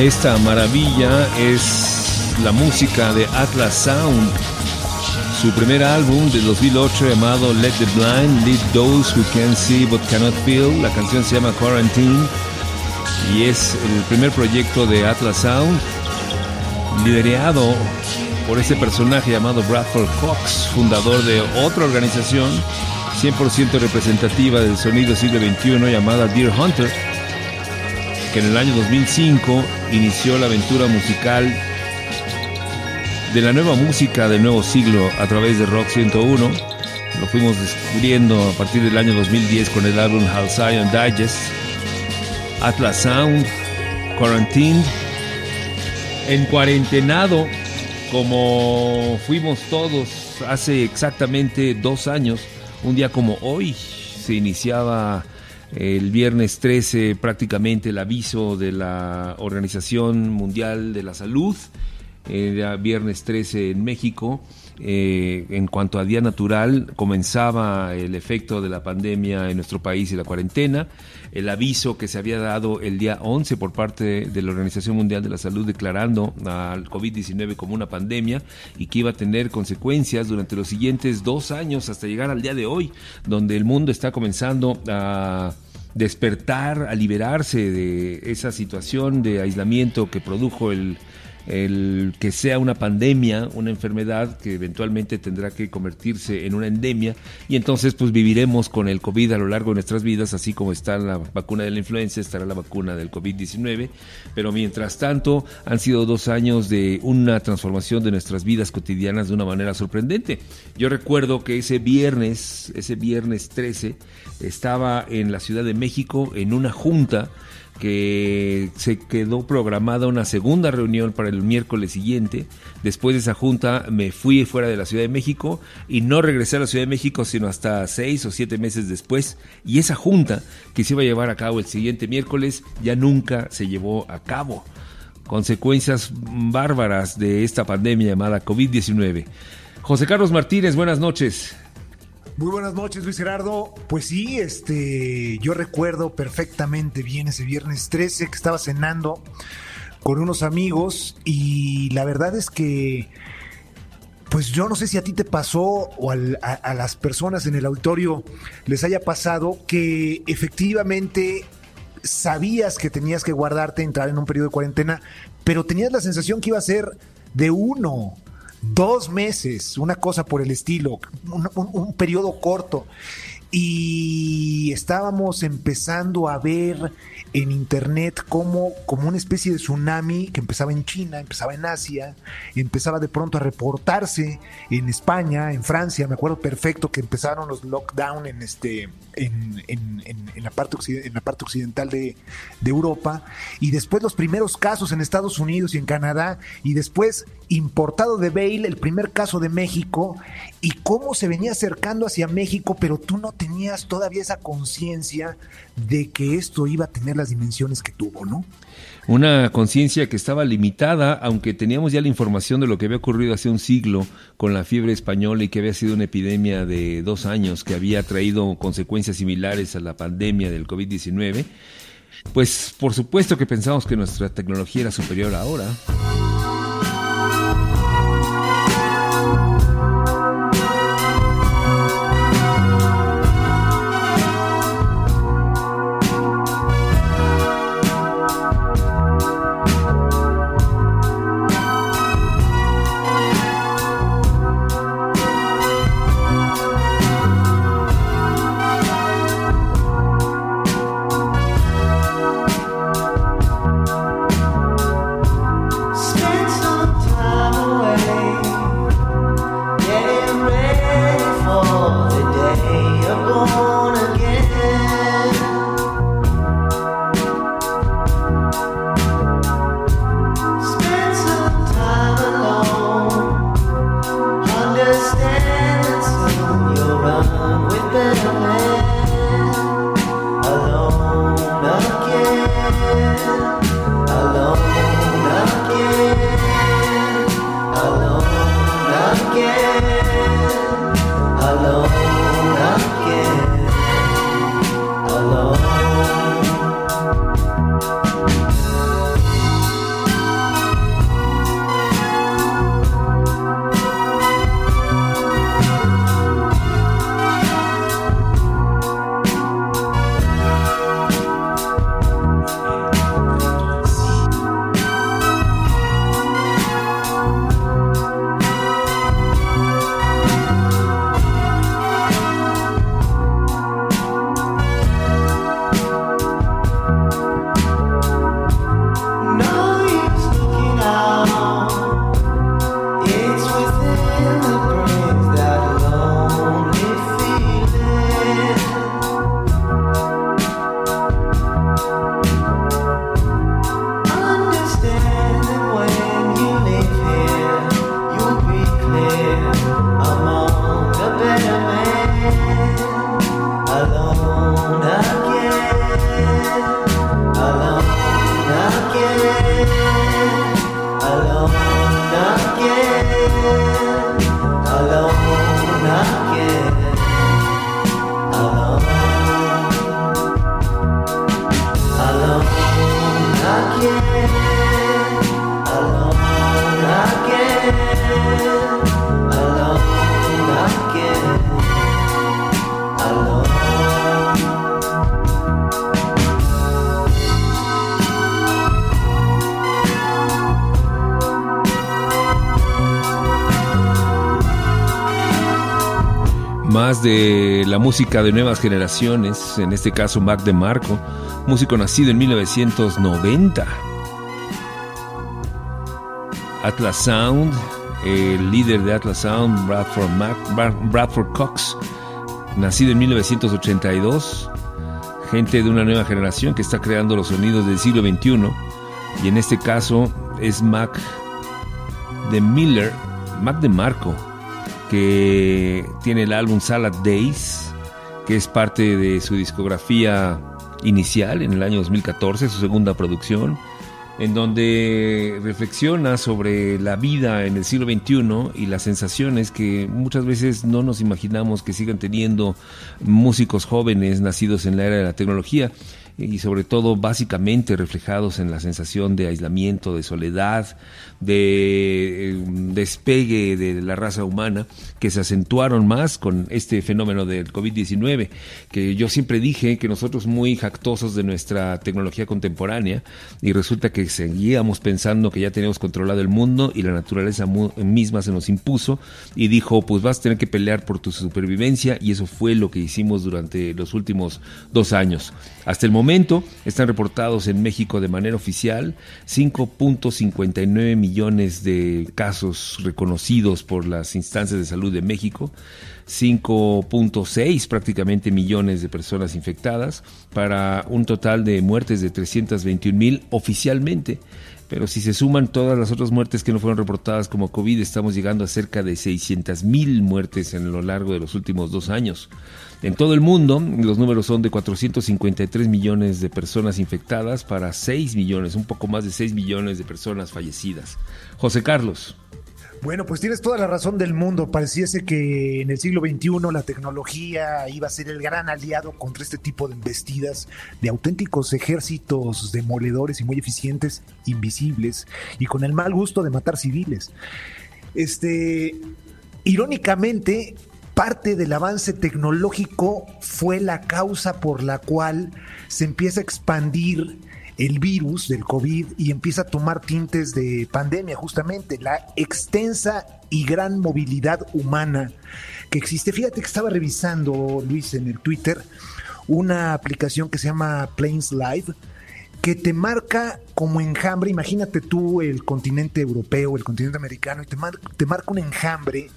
Esta maravilla es la música de Atlas Sound, su primer álbum de 2008 llamado Let the Blind Lead Those Who Can See But Cannot Feel. La canción se llama Quarantine y es el primer proyecto de Atlas Sound, liderado por ese personaje llamado Bradford Cox, fundador de otra organización 100% representativa del sonido siglo XXI llamada Deer Hunter que en el año 2005 inició la aventura musical de la nueva música del nuevo siglo a través de Rock 101. Lo fuimos descubriendo a partir del año 2010 con el álbum Halcyon Digest, Atlas Sound, Quarantined, en cuarentenado como fuimos todos hace exactamente dos años, un día como hoy se iniciaba El viernes 13 prácticamente el aviso de la Organización Mundial de la Salud, era viernes 13 en México. Eh, en cuanto a día natural, comenzaba el efecto de la pandemia en nuestro país y la cuarentena. El aviso que se había dado el día 11 por parte de la Organización Mundial de la Salud declarando al COVID-19 como una pandemia y que iba a tener consecuencias durante los siguientes dos años hasta llegar al día de hoy, donde el mundo está comenzando a despertar, a liberarse de esa situación de aislamiento que produjo el el que sea una pandemia, una enfermedad que eventualmente tendrá que convertirse en una endemia y entonces pues viviremos con el COVID a lo largo de nuestras vidas, así como está la vacuna de la influenza, estará la vacuna del COVID-19, pero mientras tanto han sido dos años de una transformación de nuestras vidas cotidianas de una manera sorprendente. Yo recuerdo que ese viernes, ese viernes 13, estaba en la Ciudad de México en una junta que se quedó programada una segunda reunión para el miércoles siguiente. Después de esa junta me fui fuera de la Ciudad de México y no regresé a la Ciudad de México sino hasta seis o siete meses después. Y esa junta que se iba a llevar a cabo el siguiente miércoles ya nunca se llevó a cabo. Consecuencias bárbaras de esta pandemia llamada COVID-19. José Carlos Martínez, buenas noches. Muy buenas noches, Luis Gerardo. Pues sí, este, yo recuerdo perfectamente bien ese viernes 13 que estaba cenando con unos amigos y la verdad es que, pues yo no sé si a ti te pasó o a, a las personas en el auditorio les haya pasado que efectivamente sabías que tenías que guardarte, entrar en un periodo de cuarentena, pero tenías la sensación que iba a ser de uno, dos meses, una cosa por el estilo, un, periodo corto. Y estábamos empezando a ver en internet como, como una especie de tsunami que empezaba en China, empezaba en Asia, empezaba de pronto a reportarse en España, en Francia, me acuerdo perfecto que empezaron los lockdown en este en, en- la parte en la parte occidental de, de Europa. Y después los primeros casos en Estados Unidos y en Canadá. Y después importado de Bale el primer caso de México y cómo se venía acercando hacia México pero tú no tenías todavía esa conciencia de que esto iba a tener las dimensiones que tuvo, ¿no? Una conciencia que estaba limitada, aunque teníamos ya la información de lo que había ocurrido hace un siglo con la fiebre española y que había sido una epidemia de dos años que había traído consecuencias similares a la pandemia del COVID-19. Pues por supuesto que pensamos que nuestra tecnología era superior ahora. De la música de nuevas generaciones, en este caso Mac de Marco, músico nacido en 1990. Atlas Sound, el líder de Atlas Sound, Bradford, Mac, Brad- Bradford Cox, nacido en 1982. Gente de una nueva generación que está creando los sonidos del siglo XXI. Y en este caso es Mac de Miller, Mac de Marco, que tiene el álbum Salad Days, que es parte de su discografía inicial en el año 2014, su segunda producción, en donde reflexiona sobre la vida en el siglo XXI y las sensaciones que muchas veces no nos imaginamos que sigan teniendo músicos jóvenes nacidos en la era de la tecnología y sobre todo básicamente reflejados en la sensación de aislamiento, de soledad, de eh, despegue de la raza humana que se acentuaron más con este fenómeno del COVID-19, que yo siempre dije que nosotros muy jactosos de nuestra tecnología contemporánea y resulta que seguíamos pensando que ya teníamos controlado el mundo y la naturaleza misma se nos impuso y dijo, pues vas a tener que pelear por tu supervivencia y eso fue lo que hicimos durante los últimos dos años. Hasta el momento están reportados en México de manera oficial 5.59 millones de casos reconocidos por las instancias de salud de México, 5.6 prácticamente millones de personas infectadas, para un total de muertes de 321 mil oficialmente. Pero si se suman todas las otras muertes que no fueron reportadas como COVID, estamos llegando a cerca de 600 mil muertes en lo largo de los últimos dos años. En todo el mundo, los números son de 453 millones de personas infectadas para 6 millones, un poco más de 6 millones de personas fallecidas. José Carlos. Bueno, pues tienes toda la razón del mundo. Pareciese que en el siglo XXI la tecnología iba a ser el gran aliado contra este tipo de embestidas de auténticos ejércitos demoledores y muy eficientes, invisibles, y con el mal gusto de matar civiles. Este, irónicamente, parte del avance tecnológico fue la causa por la cual se empieza a expandir el virus del COVID y empieza a tomar tintes de pandemia, justamente la extensa y gran movilidad humana que existe. Fíjate que estaba revisando, Luis, en el Twitter, una aplicación que se llama Planes Live, que te marca como enjambre, imagínate tú el continente europeo, el continente americano, y te, te marca un enjambre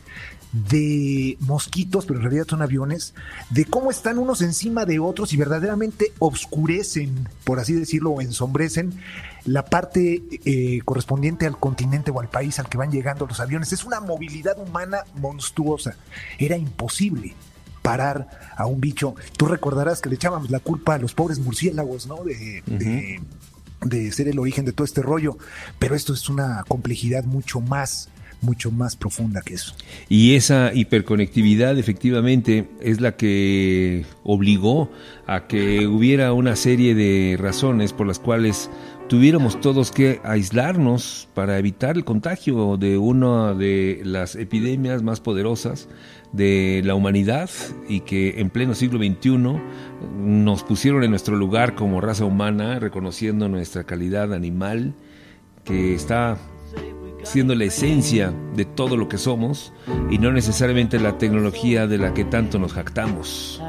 de mosquitos, pero en realidad son aviones, de cómo están unos encima de otros y verdaderamente obscurecen, por así decirlo, o ensombrecen la parte eh, correspondiente al continente o al país al que van llegando los aviones. Es una movilidad humana monstruosa. Era imposible parar a un bicho. Tú recordarás que le echábamos la culpa a los pobres murciélagos, ¿no? De, de- de ser el origen de todo este rollo. Pero esto es una complejidad mucho más, mucho más profunda que eso. Y esa hiperconectividad efectivamente es la que obligó a que hubiera una serie de razones por las cuales tuviéramos todos que aislarnos para evitar el contagio de una de las epidemias más poderosas de la humanidad y que en pleno siglo XXI nos pusieron en nuestro lugar como raza humana, reconociendo nuestra calidad animal, que está siendo la esencia de todo lo que somos y no necesariamente la tecnología de la que tanto nos jactamos.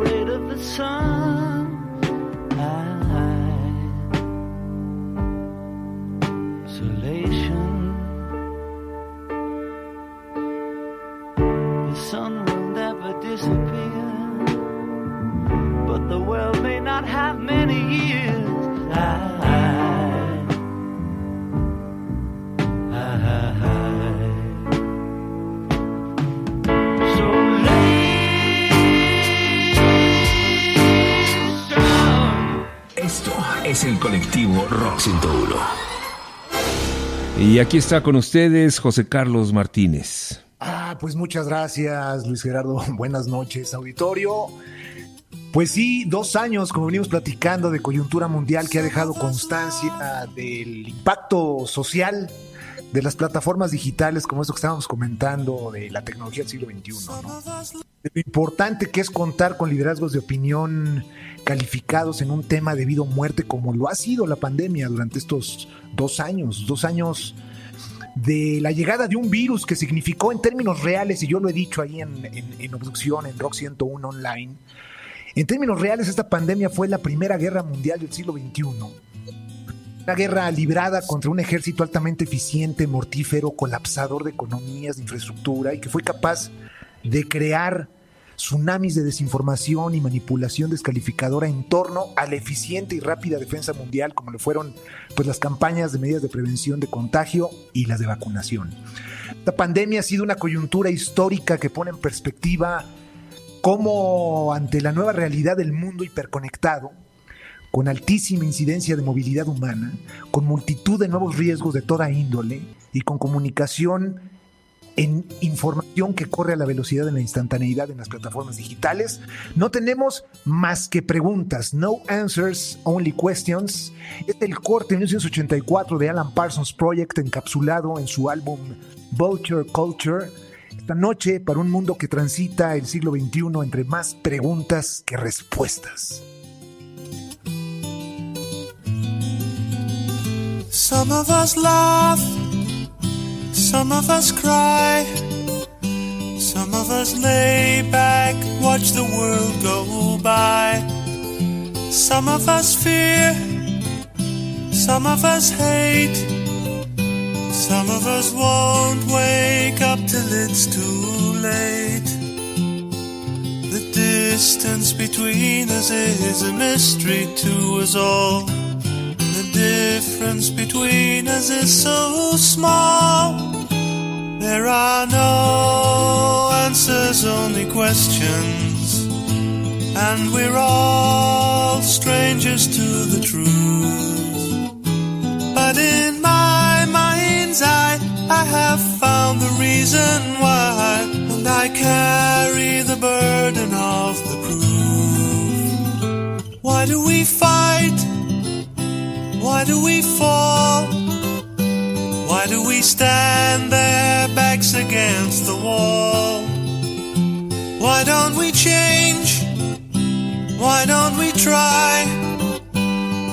Afraid of the sun. Y aquí está con ustedes José Carlos Martínez. Ah, pues muchas gracias, Luis Gerardo. Buenas noches, auditorio. Pues sí, dos años, como venimos platicando, de coyuntura mundial que ha dejado constancia del impacto social de las plataformas digitales, como esto que estábamos comentando, de la tecnología del siglo XXI. ¿no? Lo importante que es contar con liderazgos de opinión calificados en un tema de vida o muerte, como lo ha sido la pandemia durante estos dos años, dos años de la llegada de un virus que significó en términos reales, y yo lo he dicho ahí en, en, en Obducción, en Rock 101 Online, en términos reales esta pandemia fue la primera guerra mundial del siglo XXI. Una guerra librada contra un ejército altamente eficiente, mortífero, colapsador de economías, de infraestructura y que fue capaz de crear tsunamis de desinformación y manipulación descalificadora en torno a la eficiente y rápida defensa mundial, como lo fueron pues, las campañas de medidas de prevención de contagio y las de vacunación. Esta pandemia ha sido una coyuntura histórica que pone en perspectiva cómo ante la nueva realidad del mundo hiperconectado, con altísima incidencia de movilidad humana, con multitud de nuevos riesgos de toda índole y con comunicación en información que corre a la velocidad de la instantaneidad en las plataformas digitales, no tenemos más que preguntas, no answers, only questions. Es el corte de 1984 de Alan Parsons Project encapsulado en su álbum Vulture Culture. Esta noche para un mundo que transita el siglo XXI entre más preguntas que respuestas. Some of us laugh, some of us cry, some of us lay back, watch the world go by. Some of us fear, some of us hate, some of us won't wake up till it's too late. The distance between us is a mystery to us all. Difference between us is so small. There are no answers, only questions. And we're all strangers to the truth. But in my mind's eye, I have found the reason why. And I carry the burden of the proof. Why do we fight? Why do we fall? Why do we stand there backs against the wall? Why don't we change? Why don't we try?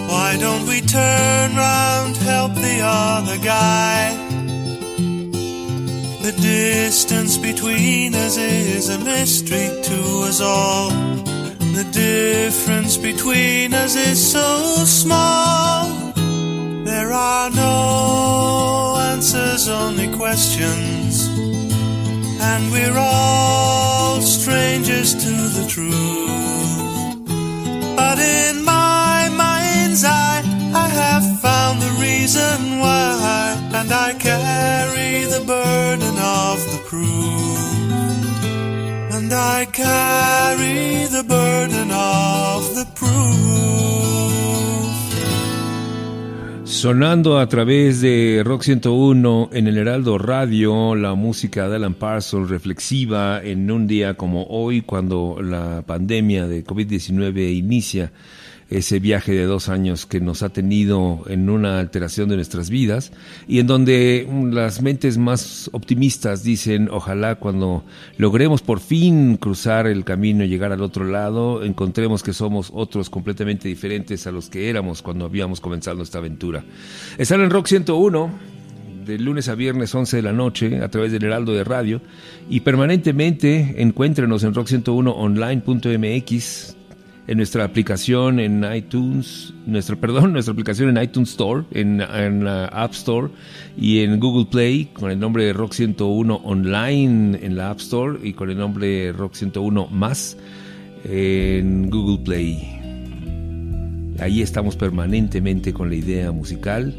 Why don't we turn round, help the other guy? The distance between us is a mystery to us all. The difference between us is so small. There are no answers, only questions. And we're all strangers to the truth. But in my mind's eye, I have found the reason why. And I carry the burden of the proof. and I carry the burden of the proof. Sonando a través de Rock 101 en el Heraldo Radio, la música de Alan Parsons reflexiva en un día como hoy, cuando la pandemia de COVID-19 inicia ese viaje de dos años que nos ha tenido en una alteración de nuestras vidas y en donde las mentes más optimistas dicen ojalá cuando logremos por fin cruzar el camino y llegar al otro lado encontremos que somos otros completamente diferentes a los que éramos cuando habíamos comenzado esta aventura. Están en Rock 101 de lunes a viernes 11 de la noche a través del Heraldo de Radio y permanentemente encuéntrenos en rock101online.mx en nuestra aplicación en iTunes, nuestra, perdón, nuestra aplicación en iTunes Store, en, la App Store y en Google Play con el nombre de Rock 101 Online en la App Store y con el nombre Rock 101 Más en Google Play. Ahí estamos permanentemente con la idea musical.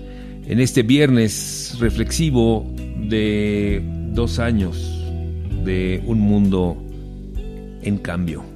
En este viernes reflexivo de dos años de un mundo en cambio.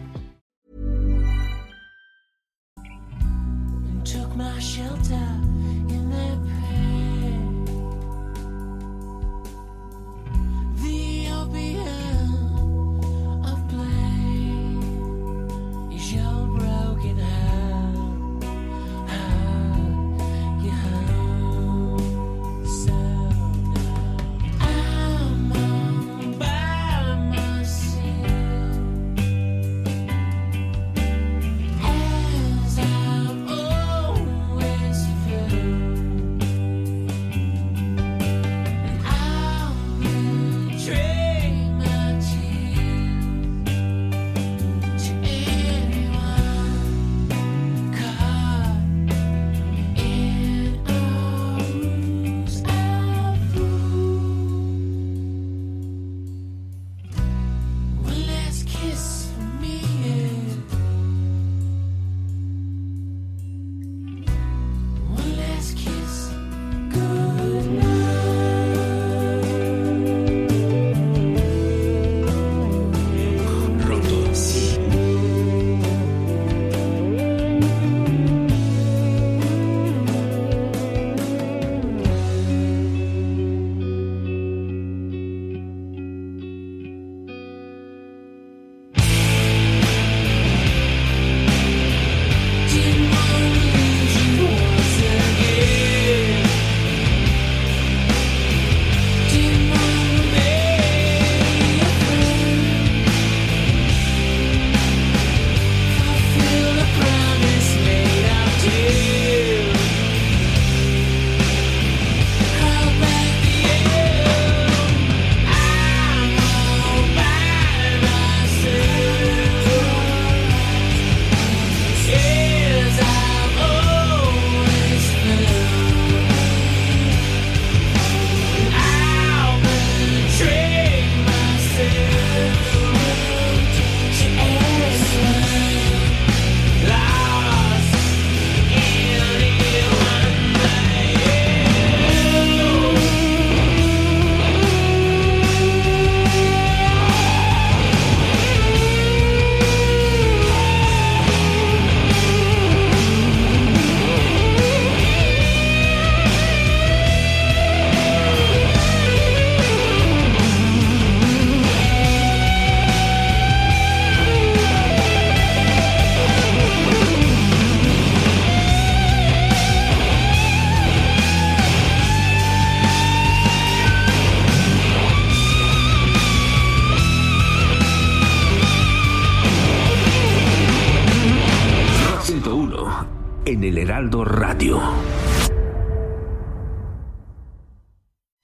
Radio.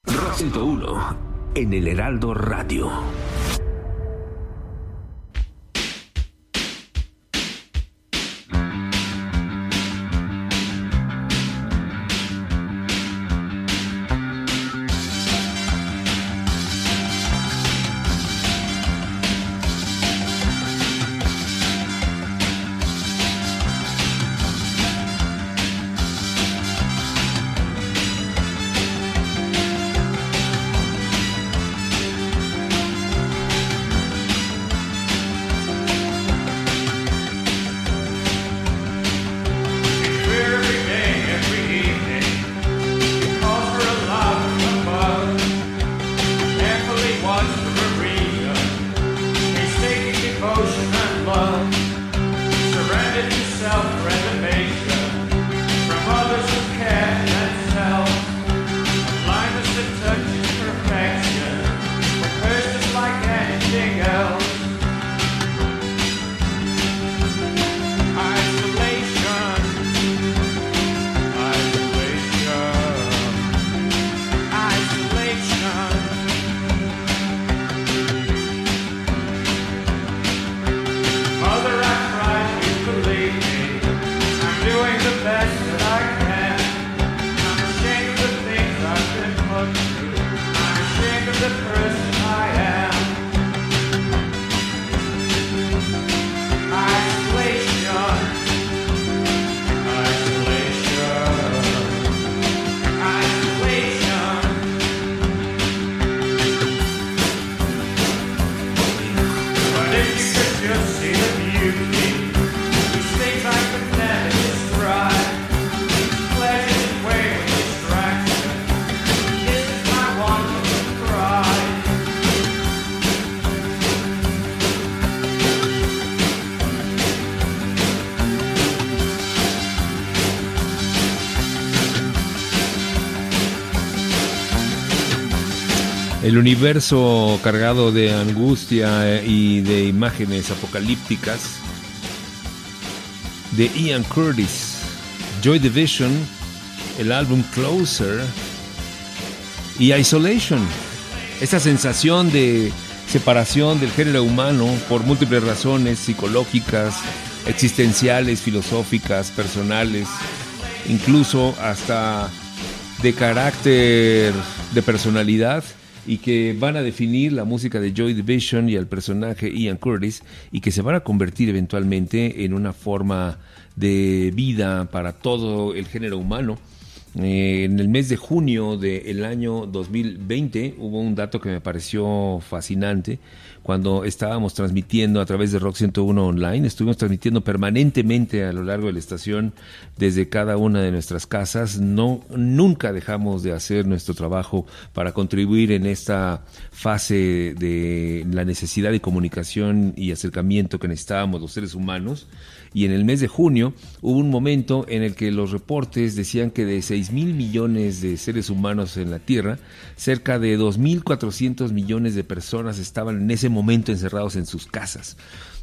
Rock 101 en el Heraldo Radio. El universo cargado de angustia y de imágenes apocalípticas de Ian Curtis, Joy Division, el álbum Closer y Isolation. Esta sensación de separación del género humano por múltiples razones psicológicas, existenciales, filosóficas, personales, incluso hasta de carácter de personalidad y que van a definir la música de Joy Division y el personaje Ian Curtis y que se van a convertir eventualmente en una forma de vida para todo el género humano. Eh, en el mes de junio del año 2020 hubo un dato que me pareció fascinante cuando estábamos transmitiendo a través de Rock 101 Online. Estuvimos transmitiendo permanentemente a lo largo de la estación desde cada una de nuestras casas. No, nunca dejamos de hacer nuestro trabajo para contribuir en esta fase de la necesidad de comunicación y acercamiento que necesitábamos los seres humanos. Y en el mes de junio hubo un momento en el que los reportes decían que de 6 mil millones de seres humanos en la Tierra, cerca de 2.400 millones de personas estaban en ese momento encerrados en sus casas.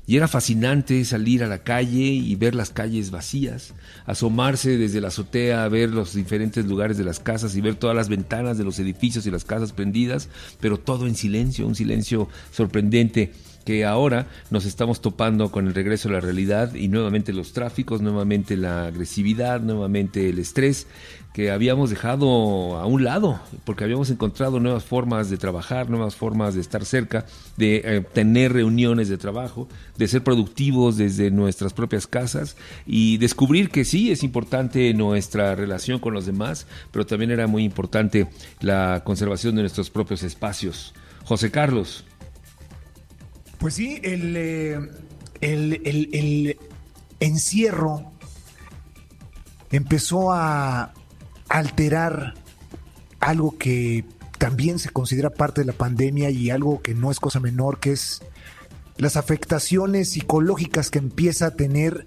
Y era fascinante salir a la calle y ver las calles vacías, asomarse desde la azotea a ver los diferentes lugares de las casas y ver todas las ventanas de los edificios y las casas prendidas, pero todo en silencio, un silencio sorprendente que ahora nos estamos topando con el regreso a la realidad y nuevamente los tráficos, nuevamente la agresividad, nuevamente el estrés que habíamos dejado a un lado, porque habíamos encontrado nuevas formas de trabajar, nuevas formas de estar cerca, de eh, tener reuniones de trabajo, de ser productivos desde nuestras propias casas y descubrir que sí es importante nuestra relación con los demás, pero también era muy importante la conservación de nuestros propios espacios. José Carlos. Pues sí, el, eh, el, el, encierro empezó a alterar algo que también se considera parte de la pandemia y algo que no es cosa menor, que es las afectaciones psicológicas que empieza a tener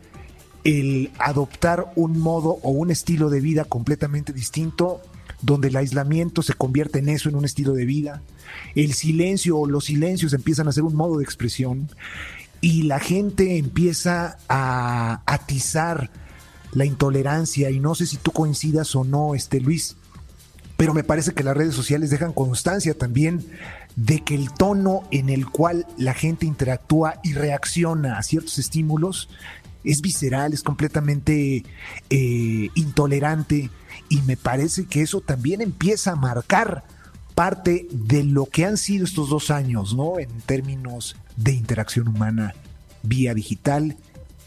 el adoptar un modo o un estilo de vida completamente distinto, donde el aislamiento se convierte en eso, en un estilo de vida, el silencio o los silencios empiezan a ser un modo de expresión y la gente empieza a atizar la intolerancia. Y no sé si tú coincidas o no, este Luis, pero me parece que las redes sociales dejan constancia también de que el tono en el cual la gente interactúa y reacciona a ciertos estímulos es visceral, es completamente eh, intolerante y me parece que eso también empieza a marcar parte de lo que han sido estos dos años, ¿no? En términos de interacción humana vía digital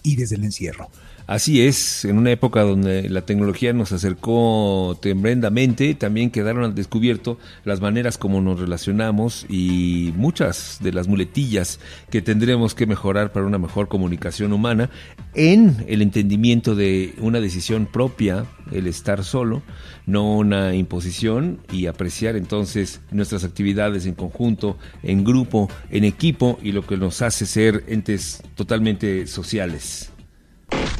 y desde el encierro. Así es, en una época donde la tecnología nos acercó tremendamente, también quedaron al descubierto las maneras como nos relacionamos y muchas de las muletillas que tendremos que mejorar para una mejor comunicación humana en el entendimiento de una decisión propia, el estar solo, no una imposición y apreciar entonces nuestras actividades en conjunto, en grupo, en equipo y lo que nos hace ser entes totalmente sociales.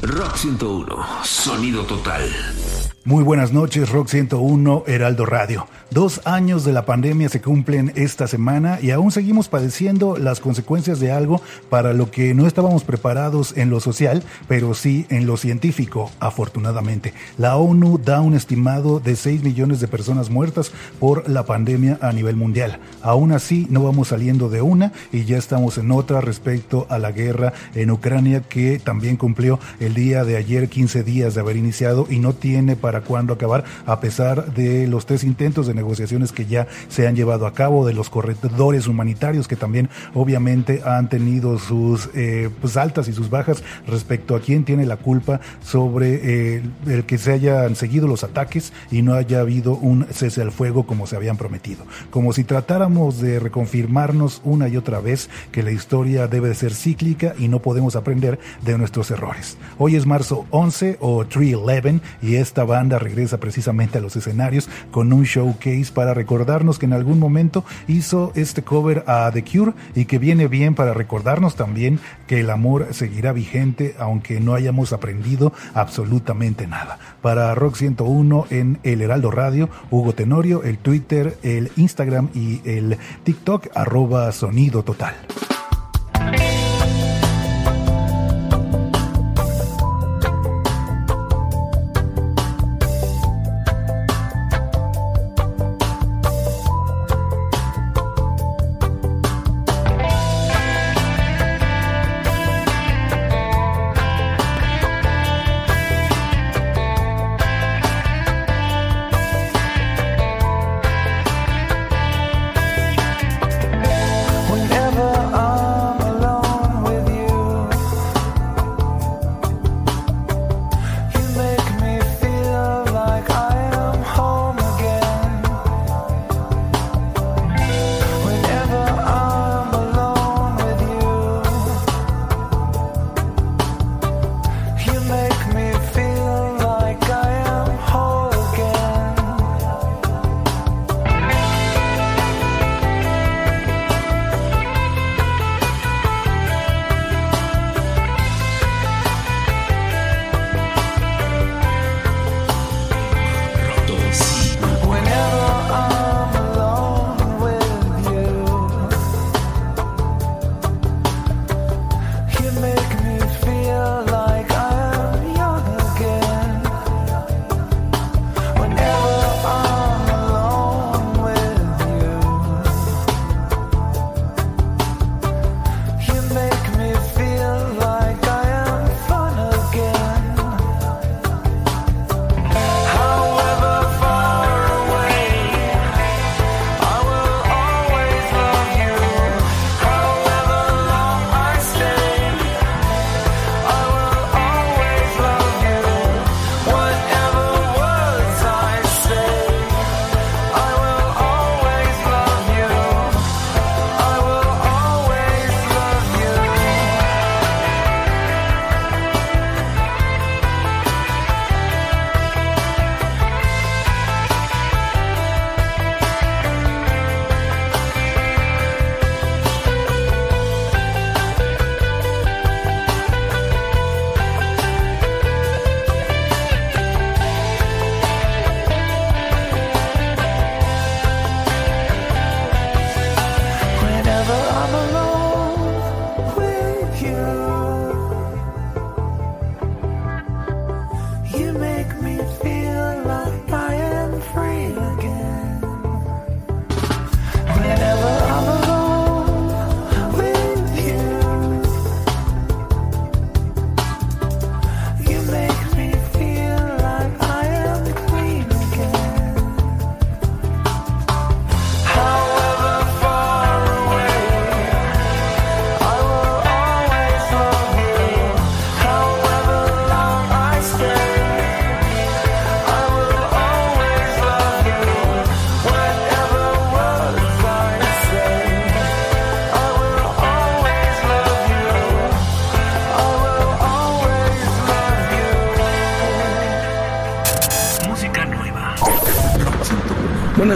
Rock 101, sonido total. Muy buenas noches, Rock 101, Heraldo Radio. Dos años de la pandemia se cumplen esta semana y aún seguimos padeciendo las consecuencias de algo para lo que no estábamos preparados en lo social, pero sí en lo científico, afortunadamente. La ONU da un estimado de 6 millones de personas muertas por la pandemia a nivel mundial. Aún así, no vamos saliendo de una y ya estamos en otra respecto a la guerra en Ucrania que también cumplió el día de ayer 15 días de haber iniciado y no tiene para para cuándo acabar, a pesar de los tres intentos de negociaciones que ya se han llevado a cabo, de los corredores humanitarios que también obviamente han tenido sus eh, pues altas y sus bajas respecto a quién tiene la culpa sobre eh, el que se hayan seguido los ataques y no haya habido un cese al fuego como se habían prometido. Como si tratáramos de reconfirmarnos una y otra vez que la historia debe de ser cíclica y no podemos aprender de nuestros errores. Hoy es marzo 11 o 311 y esta va banda regresa precisamente a los escenarios con un showcase para recordarnos que en algún momento hizo este cover a The Cure y que viene bien para recordarnos también que el amor seguirá vigente aunque no hayamos aprendido absolutamente nada. Para Rock 101 en el Heraldo Radio, Hugo Tenorio, el Twitter, el Instagram y el TikTok arroba sonido total.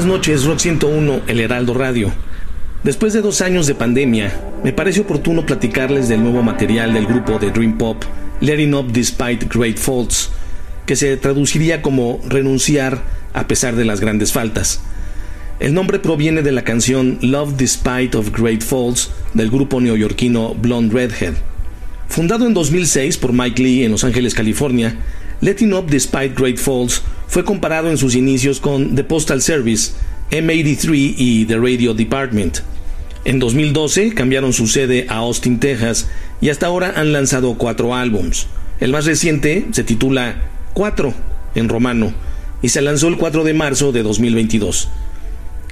Buenas noches, Rock 101, El Heraldo Radio. Después de dos años de pandemia, me parece oportuno platicarles del nuevo material del grupo de Dream Pop, Letting Up Despite Great Faults, que se traduciría como renunciar a pesar de las grandes faltas. El nombre proviene de la canción Love Despite of Great Faults del grupo neoyorquino Blonde Redhead. Fundado en 2006 por Mike Lee en Los Ángeles, California, Letting Up Despite Great Falls fue comparado en sus inicios con The Postal Service, M83 y The Radio Department. En 2012 cambiaron su sede a Austin, Texas, y hasta ahora han lanzado cuatro álbums. El más reciente se titula Cuatro, en romano, y se lanzó el 4 de marzo de 2022,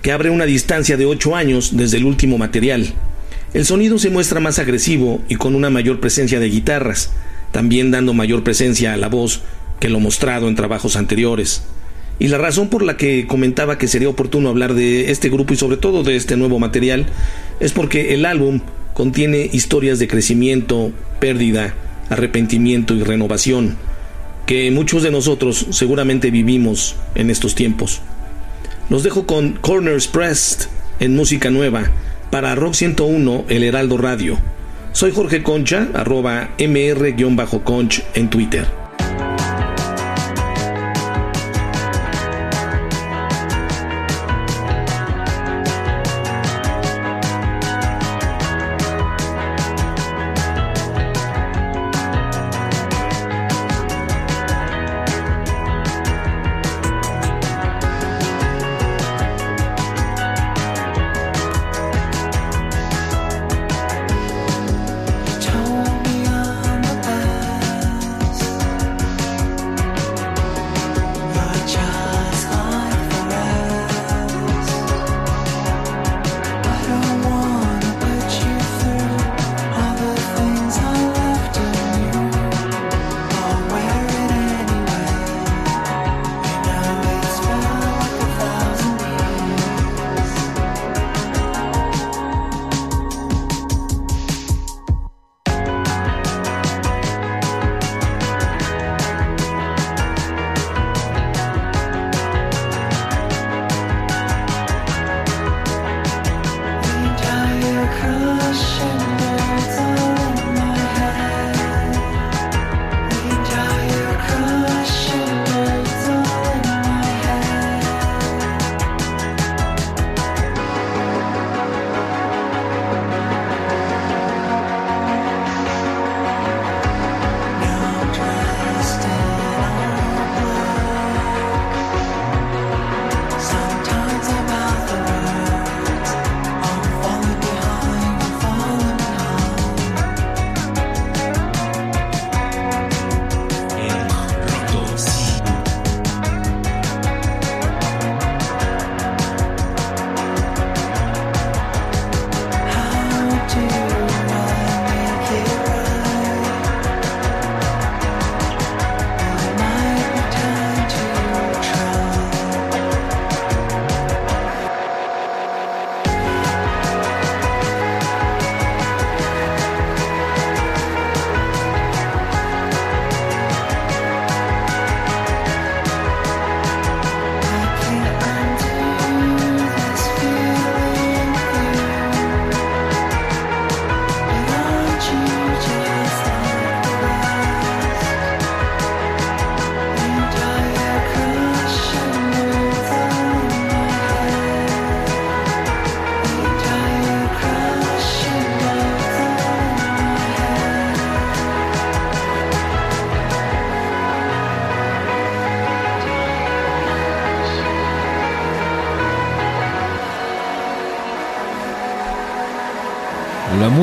que abre una distancia de 8 años desde el último material. El sonido se muestra más agresivo y con una mayor presencia de guitarras, también dando mayor presencia a la voz que lo mostrado en trabajos anteriores. Y la razón por la que comentaba que sería oportuno hablar de este grupo y sobre todo de este nuevo material es porque el álbum contiene historias de crecimiento, pérdida, arrepentimiento y renovación que muchos de nosotros seguramente vivimos en estos tiempos. Los dejo con Corners Pressed en música nueva para Rock 101 El Heraldo Radio. Soy Jorge Concha, arroba mr-conch en Twitter.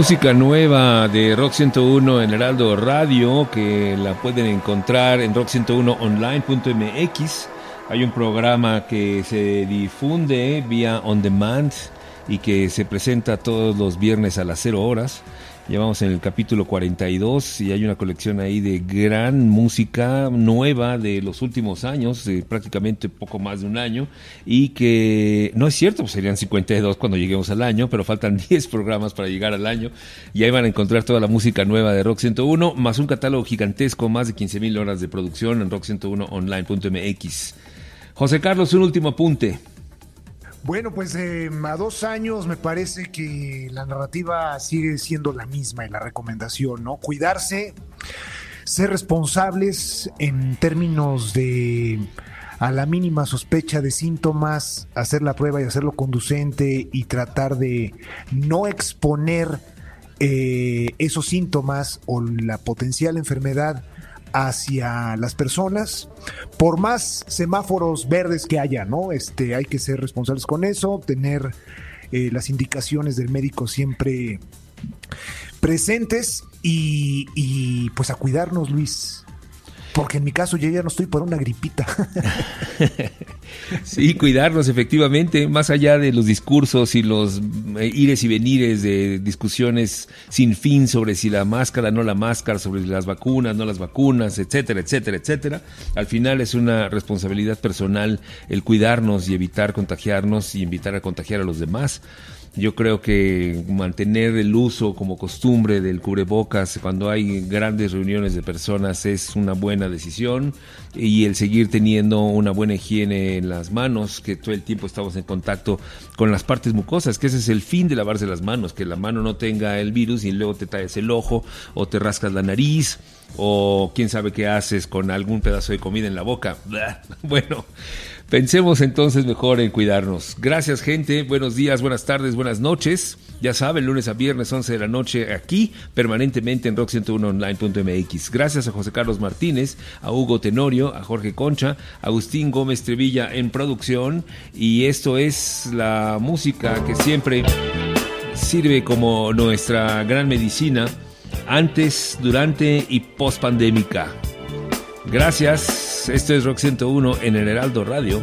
Música nueva de Rock 101 en Heraldo Radio que la pueden encontrar en rock101online.mx. Hay un programa que se difunde vía on demand y que se presenta todos los viernes a las 0 horas. Llevamos en el capítulo 42 y hay una colección ahí de gran música nueva de los últimos años, de prácticamente poco más de un año, y que no es cierto, pues serían 52 cuando lleguemos al año, pero faltan 10 programas para llegar al año y ahí van a encontrar toda la música nueva de Rock 101, más un catálogo gigantesco, más de 15.000 horas de producción en rock101online.mx. José Carlos, un último apunte. Bueno, pues eh, a dos años me parece que la narrativa sigue siendo la misma y la recomendación, ¿no? Cuidarse, ser responsables en términos de a la mínima sospecha de síntomas, hacer la prueba y hacerlo conducente y tratar de no exponer eh, esos síntomas o la potencial enfermedad hacia las personas, por más semáforos verdes que haya, ¿no? Este, hay que ser responsables con eso, tener eh, las indicaciones del médico siempre presentes y, y pues a cuidarnos, Luis. Porque en mi caso yo ya no estoy por una gripita. sí, cuidarnos efectivamente, más allá de los discursos y los eh, ires y venires de discusiones sin fin sobre si la máscara, no la máscara, sobre las vacunas, no las vacunas, etcétera, etcétera, etcétera. Al final es una responsabilidad personal el cuidarnos y evitar contagiarnos y invitar a contagiar a los demás. Yo creo que mantener el uso como costumbre del cubrebocas cuando hay grandes reuniones de personas es una buena decisión y el seguir teniendo una buena higiene en las manos, que todo el tiempo estamos en contacto con las partes mucosas, que ese es el fin de lavarse las manos, que la mano no tenga el virus y luego te talles el ojo o te rascas la nariz o quién sabe qué haces con algún pedazo de comida en la boca. Bueno, Pensemos entonces mejor en cuidarnos. Gracias gente, buenos días, buenas tardes, buenas noches. Ya saben, lunes a viernes 11 de la noche aquí, permanentemente en rock101online.mx. Gracias a José Carlos Martínez, a Hugo Tenorio, a Jorge Concha, a Agustín Gómez Trevilla en producción. Y esto es la música que siempre sirve como nuestra gran medicina antes, durante y post pandémica. Gracias. Esto es Rock 101 en el Heraldo Radio.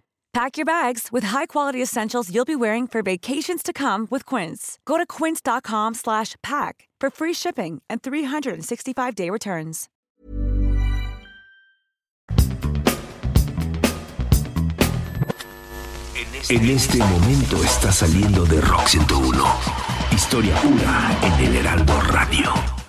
Pack your bags with high-quality essentials you'll be wearing for vacations to come with Quince. Go to quince.com slash pack for free shipping and 365-day returns. En este momento está saliendo de Rock 101. Historia pura en el Heraldo Radio.